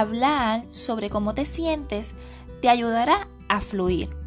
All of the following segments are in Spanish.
hablar sobre cómo te sientes te ayudará a fluir.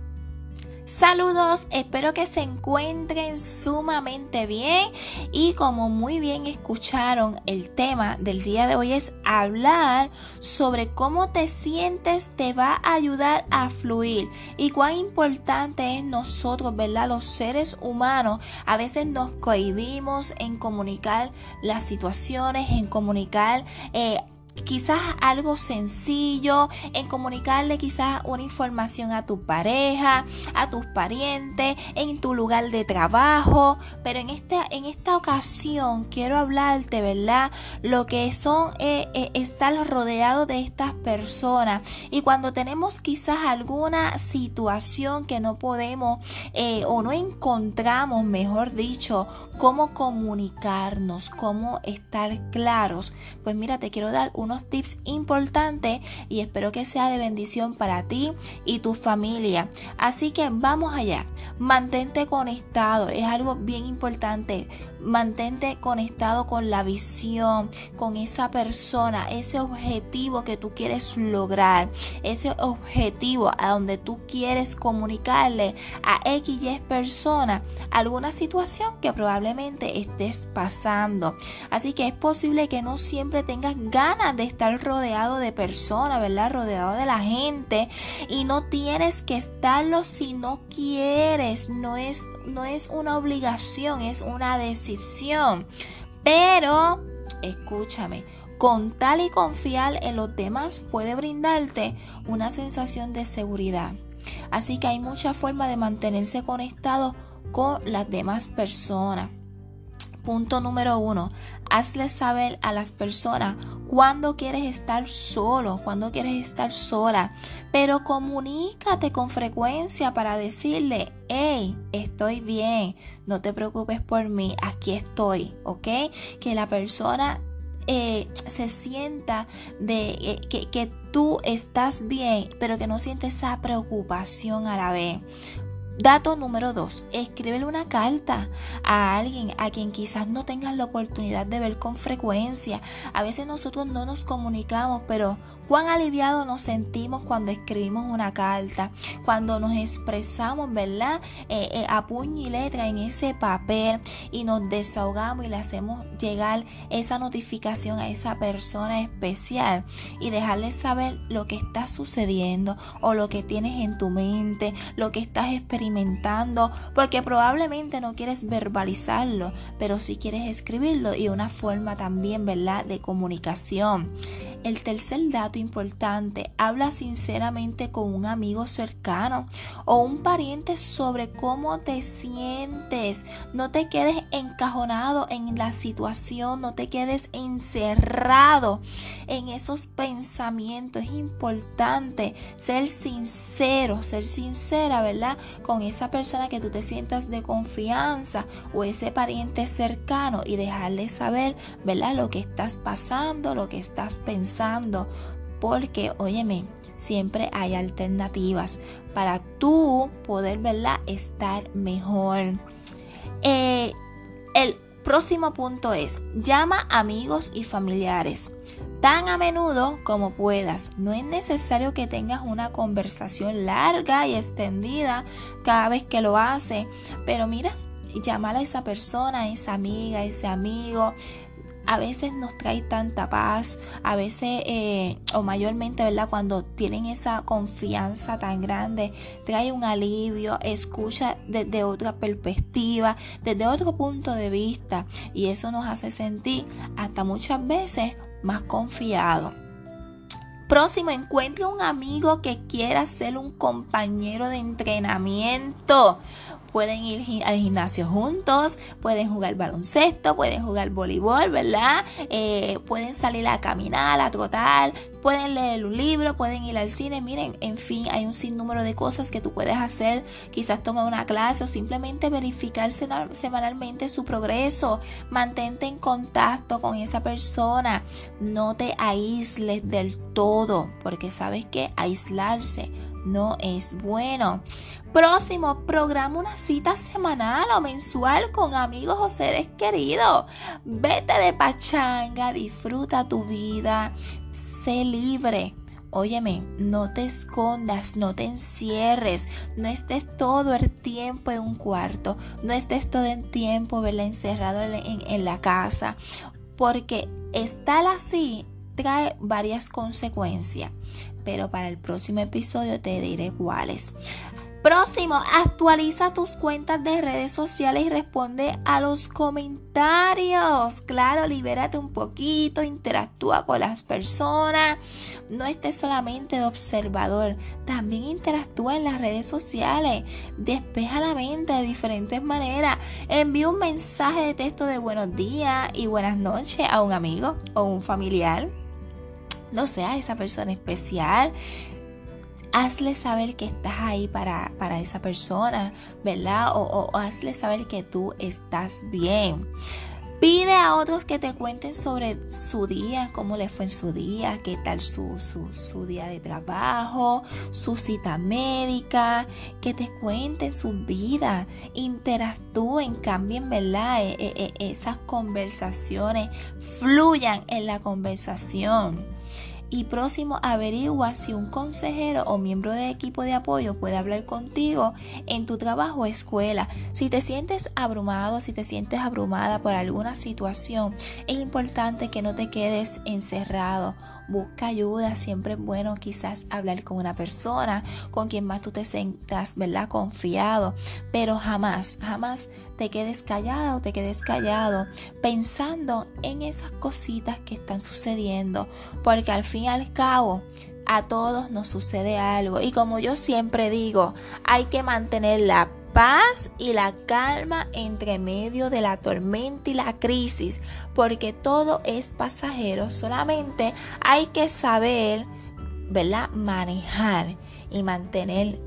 Saludos, espero que se encuentren sumamente bien y como muy bien escucharon, el tema del día de hoy es hablar sobre cómo te sientes te va a ayudar a fluir y cuán importante es nosotros, ¿verdad? Los seres humanos a veces nos cohibimos en comunicar las situaciones, en comunicar eh, quizás algo sencillo, en comunicarle quizás una información a tu pareja, a tus parientes, en tu lugar de trabajo. Pero en esta, en esta ocasión quiero hablarte, ¿verdad? Lo que son eh, eh, estar rodeado de estas personas. Y cuando tenemos quizás alguna situación que no podemos eh, o no encontramos, mejor dicho, cómo comunicarnos, cómo estar claros. Pues mira, te quiero dar un unos tips importantes y espero que sea de bendición para ti y tu familia. Así que vamos allá. Mantente conectado, es algo bien importante. Mantente conectado con la visión, con esa persona, ese objetivo que tú quieres lograr, ese objetivo a donde tú quieres comunicarle a X persona alguna situación que probablemente estés pasando. Así que es posible que no siempre tengas ganas de estar rodeado de personas, ¿verdad? Rodeado de la gente y no tienes que estarlo si no quieres, no es no es una obligación, es una decisión. Pero escúchame, con tal y confiar en los demás puede brindarte una sensación de seguridad. Así que hay muchas formas de mantenerse conectado con las demás personas. Punto número uno, hazle saber a las personas cuando quieres estar solo, cuando quieres estar sola, pero comunícate con frecuencia para decirle, hey, estoy bien, no te preocupes por mí, aquí estoy, ¿ok? Que la persona eh, se sienta de eh, que, que tú estás bien, pero que no siente esa preocupación a la vez. Dato número dos, escríbele una carta a alguien a quien quizás no tengas la oportunidad de ver con frecuencia. A veces nosotros no nos comunicamos, pero cuán aliviados nos sentimos cuando escribimos una carta, cuando nos expresamos, ¿verdad? Eh, eh, a puño y letra en ese papel y nos desahogamos y le hacemos llegar esa notificación a esa persona especial y dejarle saber lo que está sucediendo o lo que tienes en tu mente, lo que estás experimentando, porque probablemente no quieres verbalizarlo, pero sí quieres escribirlo y una forma también, ¿verdad?, de comunicación. El tercer dato importante, habla sinceramente con un amigo cercano o un pariente sobre cómo te sientes. No te quedes encajonado en la situación, no te quedes encerrado en esos pensamientos. Es importante ser sincero, ser sincera, ¿verdad? Con esa persona que tú te sientas de confianza o ese pariente cercano y dejarle saber, ¿verdad? Lo que estás pasando, lo que estás pensando porque, óyeme, siempre hay alternativas para tú poder, ¿verdad?, estar mejor. Eh, el próximo punto es, llama amigos y familiares tan a menudo como puedas. No es necesario que tengas una conversación larga y extendida cada vez que lo hace, pero mira, llamar a esa persona, a esa amiga, a ese amigo, a veces nos trae tanta paz, a veces eh, o mayormente, ¿verdad? Cuando tienen esa confianza tan grande, trae un alivio, escucha desde otra perspectiva, desde otro punto de vista y eso nos hace sentir hasta muchas veces más confiado. Próximo, encuentre un amigo que quiera ser un compañero de entrenamiento pueden ir al gimnasio juntos, pueden jugar baloncesto, pueden jugar voleibol, ¿verdad? Eh, pueden salir a caminar, a trotar, pueden leer un libro, pueden ir al cine, miren, en fin, hay un sinnúmero de cosas que tú puedes hacer, quizás tomar una clase o simplemente verificar semanalmente su progreso, mantente en contacto con esa persona, no te aísles del todo, porque sabes que aislarse no es bueno. Próximo, programa una cita semanal o mensual con amigos o seres queridos. Vete de pachanga, disfruta tu vida, sé libre. Óyeme, no te escondas, no te encierres, no estés todo el tiempo en un cuarto, no estés todo el tiempo encerrado en, en la casa, porque estar así trae varias consecuencias, pero para el próximo episodio te diré cuáles. Próximo, actualiza tus cuentas de redes sociales y responde a los comentarios. Claro, libérate un poquito, interactúa con las personas. No estés solamente de observador, también interactúa en las redes sociales. Despeja la mente de diferentes maneras. Envía un mensaje de texto de buenos días y buenas noches a un amigo o un familiar no sea esa persona especial hazle saber que estás ahí para, esa persona, ¿verdad? O, hazle saber que tú estás bien. Pide a otros que te cuenten sobre su día, cómo le fue en su día, qué tal su, su, día de trabajo, su cita médica, que te cuenten su vida, interactúen, cambien, ¿verdad? E, e, e, esas conversaciones, fluyan en la conversación y próximo averigua si un consejero o miembro de equipo de apoyo puede hablar contigo en tu trabajo o escuela. Si te sientes abrumado, si te sientes abrumada por alguna situación, es importante que no te quedes encerrado busca ayuda, siempre es bueno quizás hablar con una persona con quien más tú te sientas, ¿verdad? Confiado, pero jamás, jamás te quedes callado, te quedes callado pensando en esas cositas que están sucediendo, porque al fin y al cabo a todos nos sucede algo. Y como yo siempre digo, hay que mantener la paz y la calma entre medio de la tormenta y la crisis, porque todo es pasajero, solamente hay que saber, ¿verdad? Manejar y mantener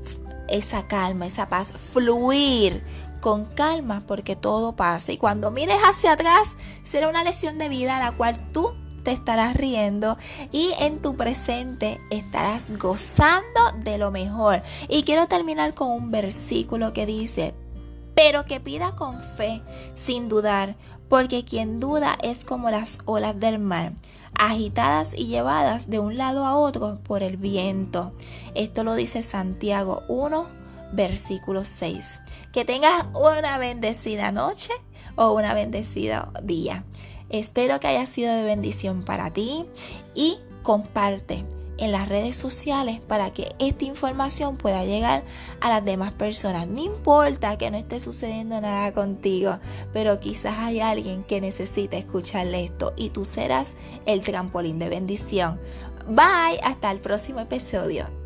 esa calma, esa paz, fluir con calma porque todo pasa y cuando mires hacia atrás será una lección de vida a la cual tú te estarás riendo y en tu presente estarás gozando de lo mejor. Y quiero terminar con un versículo que dice, pero que pida con fe, sin dudar, porque quien duda es como las olas del mar, agitadas y llevadas de un lado a otro por el viento. Esto lo dice Santiago 1, versículo 6. Que tengas una bendecida noche o una bendecida día. Espero que haya sido de bendición para ti y comparte en las redes sociales para que esta información pueda llegar a las demás personas. No importa que no esté sucediendo nada contigo, pero quizás hay alguien que necesita escucharle esto y tú serás el trampolín de bendición. Bye, hasta el próximo episodio.